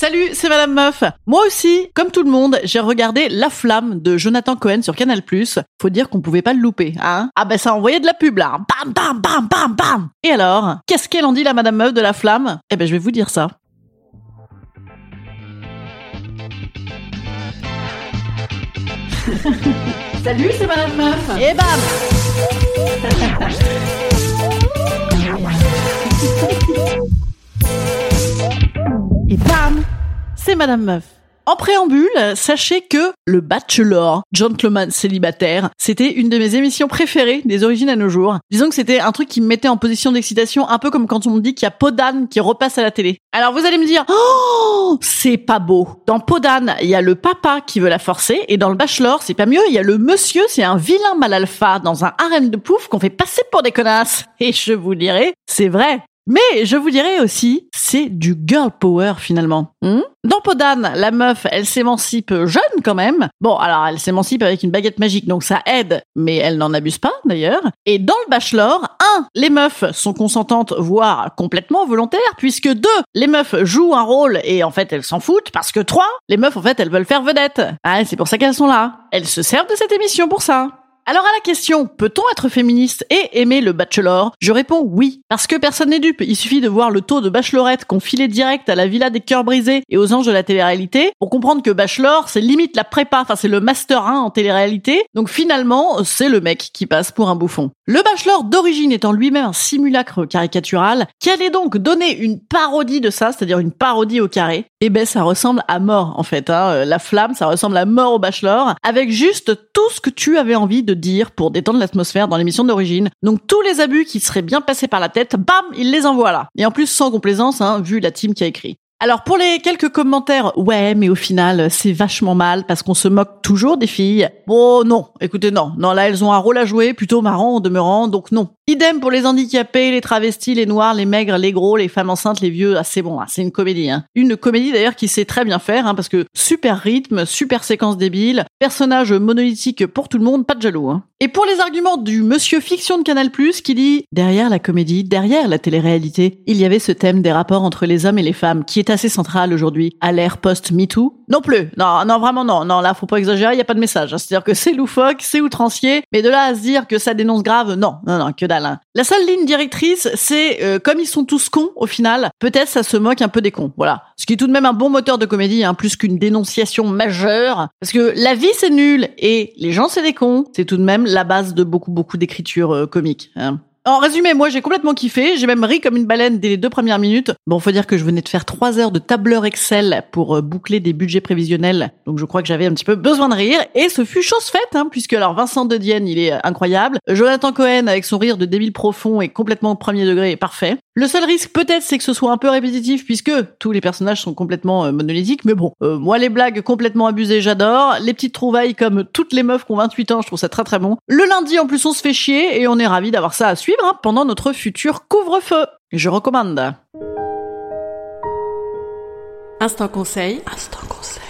Salut, c'est Madame Meuf. Moi aussi, comme tout le monde, j'ai regardé La Flamme de Jonathan Cohen sur Canal+. Faut dire qu'on pouvait pas le louper, hein Ah ben ça envoyait de la pub là. Bam, bam, bam, bam, bam. Et alors, qu'est-ce qu'elle en dit la Madame Meuf de La Flamme? Eh ben je vais vous dire ça. Salut, c'est Madame Meuf. Et bam. Et bam, c'est Madame Meuf. En préambule, sachez que Le Bachelor, Gentleman célibataire, c'était une de mes émissions préférées des origines à nos jours. Disons que c'était un truc qui me mettait en position d'excitation, un peu comme quand on me dit qu'il y a Podane qui repasse à la télé. Alors vous allez me dire, oh, c'est pas beau. Dans Podane, il y a le papa qui veut la forcer, et dans Le Bachelor, c'est pas mieux, il y a le monsieur, c'est un vilain mal alpha dans un harem de pouf qu'on fait passer pour des connasses. Et je vous dirai, c'est vrai. Mais je vous dirais aussi, c'est du girl power finalement. Hmm Dans Podane, la meuf, elle s'émancipe jeune quand même. Bon, alors elle s'émancipe avec une baguette magique, donc ça aide, mais elle n'en abuse pas d'ailleurs. Et dans le Bachelor, un, les meufs sont consentantes, voire complètement volontaires, puisque deux, les meufs jouent un rôle et en fait elles s'en foutent, parce que trois, les meufs en fait elles veulent faire vedette. Ah, c'est pour ça qu'elles sont là. Elles se servent de cette émission pour ça. Alors à la question, peut-on être féministe et aimer le bachelor? Je réponds oui, parce que personne n'est dupe. Il suffit de voir le taux de bachelorettes qu'on filait direct à la villa des cœurs brisés et aux anges de la télé-réalité pour comprendre que bachelor, c'est limite la prépa, enfin c'est le master 1 en télé-réalité. Donc finalement, c'est le mec qui passe pour un bouffon. Le bachelor d'origine étant lui-même un simulacre caricatural, qui allait donc donner une parodie de ça, c'est-à-dire une parodie au carré, eh ben ça ressemble à mort en fait. Hein. La flamme, ça ressemble à mort au bachelor, avec juste tout ce que tu avais envie de pour détendre l'atmosphère dans l'émission d'origine. Donc tous les abus qui seraient bien passés par la tête, bam, il les envoie là. Et en plus sans complaisance, hein, vu la team qui a écrit. Alors pour les quelques commentaires, ouais, mais au final, c'est vachement mal parce qu'on se moque toujours des filles. Bon, non, écoutez, non, non, là elles ont un rôle à jouer, plutôt marrant en demeurant, donc non. Idem pour les handicapés, les travestis, les noirs, les maigres, les gros, les femmes enceintes, les vieux. Ah, c'est bon, c'est une comédie. Hein. Une comédie d'ailleurs qui sait très bien faire, hein, parce que super rythme, super séquence débile, personnage monolithique pour tout le monde, pas de jaloux. Hein. Et pour les arguments du monsieur fiction de Canal+, qui dit « Derrière la comédie, derrière la télé-réalité, il y avait ce thème des rapports entre les hommes et les femmes, qui est assez central aujourd'hui, à l'ère post-MeToo. » Non plus, non, non, vraiment non, non, là faut pas exagérer, il y a pas de message. Hein. C'est-à-dire que c'est loufoque, c'est outrancier, mais de là à se dire que ça dénonce grave, non, non, non, que dalle. Hein. La seule ligne directrice, c'est euh, comme ils sont tous cons au final, peut-être ça se moque un peu des cons. Voilà. Ce qui est tout de même un bon moteur de comédie, hein, plus qu'une dénonciation majeure. Parce que la vie c'est nul et les gens c'est des cons. C'est tout de même la base de beaucoup beaucoup d'écriture euh, comique. Hein. En résumé, moi j'ai complètement kiffé, j'ai même ri comme une baleine dès les deux premières minutes. Bon, faut dire que je venais de faire trois heures de tableur Excel pour euh, boucler des budgets prévisionnels, donc je crois que j'avais un petit peu besoin de rire, et ce fut chose faite, hein, puisque alors Vincent de Dienne, il est incroyable, Jonathan Cohen avec son rire de débile profond est complètement premier degré, parfait. Le seul risque peut-être c'est que ce soit un peu répétitif puisque tous les personnages sont complètement euh, monolithiques, mais bon, euh, moi les blagues complètement abusées j'adore, les petites trouvailles comme toutes les meufs qui ont 28 ans, je trouve ça très très bon. Le lundi en plus on se fait chier et on est ravis d'avoir ça à suivre hein, pendant notre futur couvre-feu. Je recommande. Instant conseil. Instant conseil.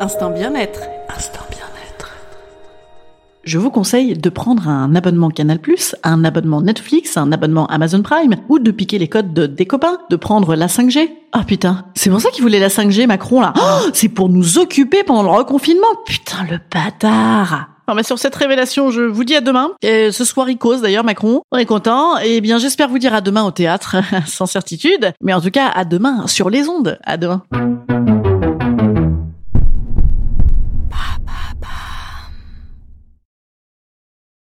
Instant bien-être. Instant bien-être. Je vous conseille de prendre un abonnement Canal+, un abonnement Netflix, un abonnement Amazon Prime, ou de piquer les codes de, des copains, de prendre la 5G. Ah putain, c'est pour ça qu'il voulait la 5G Macron là. Oh, c'est pour nous occuper pendant le reconfinement. Putain le bâtard. Mais sur cette révélation, je vous dis à demain. Ce soir, il cause d'ailleurs, Macron. On est content. Et bien, j'espère vous dire à demain au théâtre, sans certitude. Mais en tout cas, à demain sur les ondes. À demain.